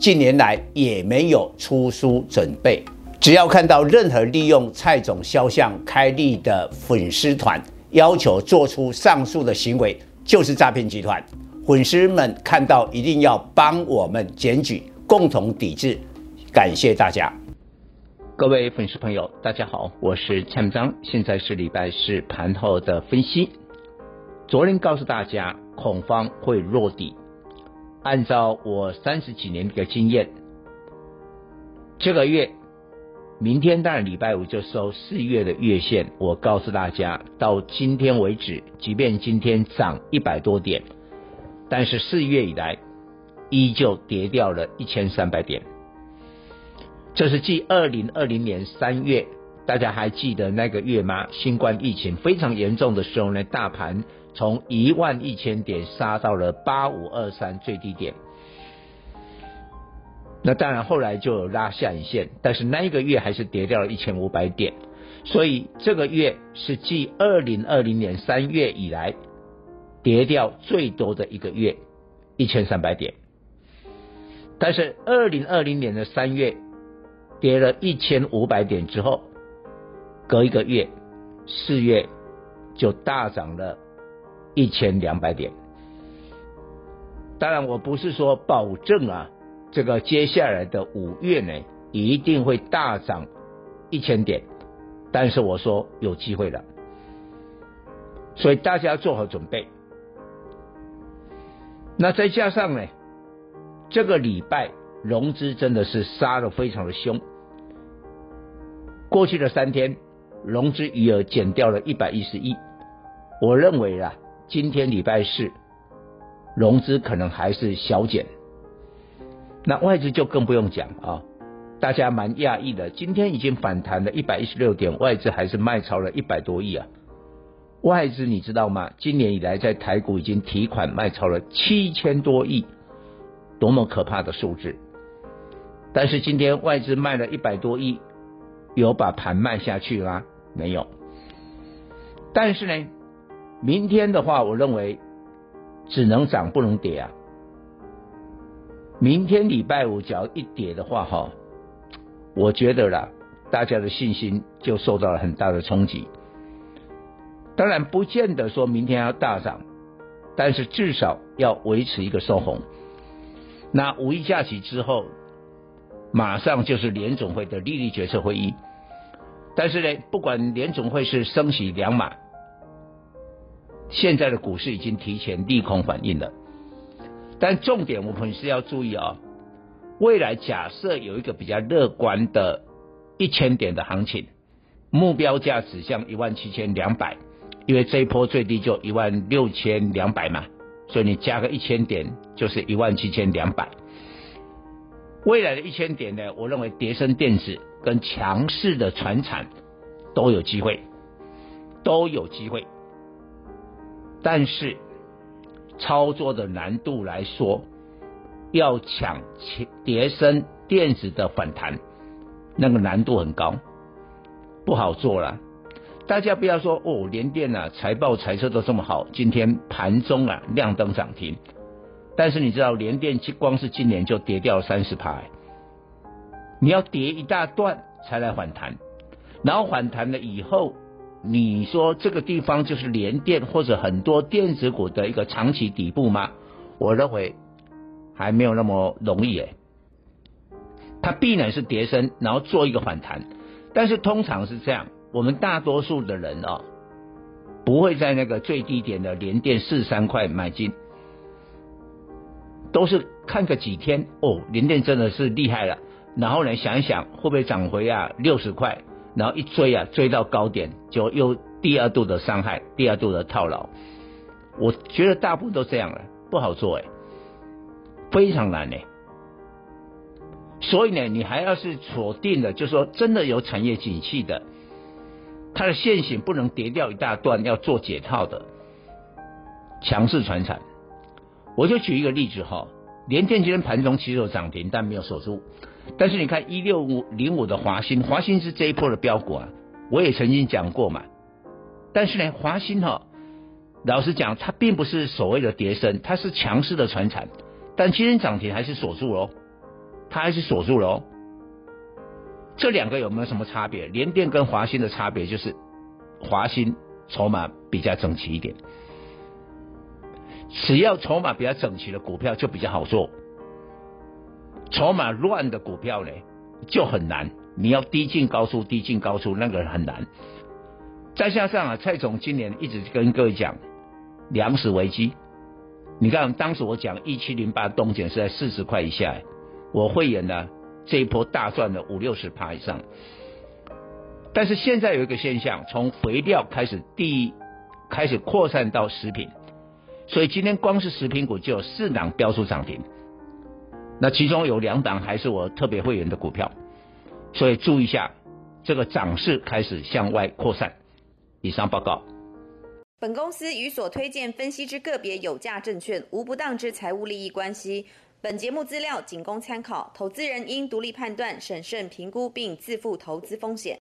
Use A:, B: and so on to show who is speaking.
A: 近年来也没有出书准备。只要看到任何利用蔡总肖像开立的粉丝团，要求做出上述的行为，就是诈骗集团。粉丝们看到一定要帮我们检举，共同抵制。感谢大家。
B: 各位粉丝朋友，大家好，我是蔡明章，现在是礼拜四盘后的分析。昨天告诉大家，恐慌会落底。按照我三十几年的经验，这个月明天当然礼拜五就收四月的月线。我告诉大家，到今天为止，即便今天涨一百多点，但是四月以来依旧跌掉了一千三百点。这是继二零二零年三月，大家还记得那个月吗？新冠疫情非常严重的时候呢，大盘从一万一千点杀到了八五二三最低点。那当然后来就有拉下影线，但是那一个月还是跌掉了一千五百点。所以这个月是继二零二零年三月以来跌掉最多的一个月，一千三百点。但是二零二零年的三月。跌了一千五百点之后，隔一个月，四月就大涨了一千两百点。当然，我不是说保证啊，这个接下来的五月呢一定会大涨一千点，但是我说有机会的，所以大家做好准备。那再加上呢，这个礼拜融资真的是杀的非常的凶。过去的三天，融资余额减掉了一百一十亿。我认为啊，今天礼拜四，融资可能还是小减。那外资就更不用讲啊，大家蛮讶异的，今天已经反弹了一百一十六点，外资还是卖超了一百多亿啊。外资你知道吗？今年以来在台股已经提款卖超了七千多亿，多么可怕的数字！但是今天外资卖了一百多亿。有把盘卖下去吗？没有。但是呢，明天的话，我认为只能涨不能跌啊。明天礼拜五只要一跌的话，哈，我觉得啦，大家的信心就受到了很大的冲击。当然，不见得说明天要大涨，但是至少要维持一个收红。那五一假期之后。马上就是联总会的利率决策会议，但是呢，不管联总会是升息两码，现在的股市已经提前利空反应了。但重点我们是要注意啊、哦，未来假设有一个比较乐观的一千点的行情，目标价指向一万七千两百，因为这一波最低就一万六千两百嘛，所以你加个一千点就是一万七千两百。未来的一千点呢，我认为叠升电子跟强势的传产都有机会，都有机会。但是操作的难度来说，要抢叠升电子的反弹，那个难度很高，不好做了。大家不要说哦，联电啊财报财测都这么好，今天盘中啊亮灯涨停。但是你知道，联电光是今年就跌掉三十趴，你要跌一大段才来反弹，然后反弹了以后，你说这个地方就是联电或者很多电子股的一个长期底部吗？我认为还没有那么容易诶，它必然是跌升，然后做一个反弹，但是通常是这样，我们大多数的人啊，不会在那个最低点的联电四三块买进。都是看个几天哦，联电真的是厉害了。然后呢，想一想会不会涨回啊六十块，然后一追啊追到高点，就又第二度的伤害，第二度的套牢。我觉得大部分都这样了，不好做哎，非常难哎。所以呢，你还要是锁定了，就是说真的有产业景气的，它的线型不能跌掉一大段，要做解套的强势传产。我就举一个例子哈，联电今天盘中其实有涨停，但没有锁住。但是你看一六五零五的华新，华新是这一波的标股啊，我也曾经讲过嘛。但是呢，华新哈，老实讲，它并不是所谓的跌升，它是强势的传产，但今天涨停还是锁住喽，它还是锁住喽。这两个有没有什么差别？联电跟华新的差别就是，华新筹码比较整齐一点，只要筹码比较整齐的股票就比较好做。筹码乱的股票呢，就很难。你要低进高出，低进高出，那个很难。再加上啊，蔡总今年一直跟各位讲粮食危机。你看当时我讲一七零八东碱是在四十块以下，我会员呢这一波大赚了五六十趴以上。但是现在有一个现象，从肥料开始第一开始扩散到食品，所以今天光是食品股就有四档飙出涨停。那其中有两档还是我特别会员的股票，所以注意一下，这个涨势开始向外扩散。以上报告。
C: 本公司与所推荐分析之个别有价证券无不当之财务利益关系。本节目资料仅供参考，投资人应独立判断、审慎评估并自负投资风险。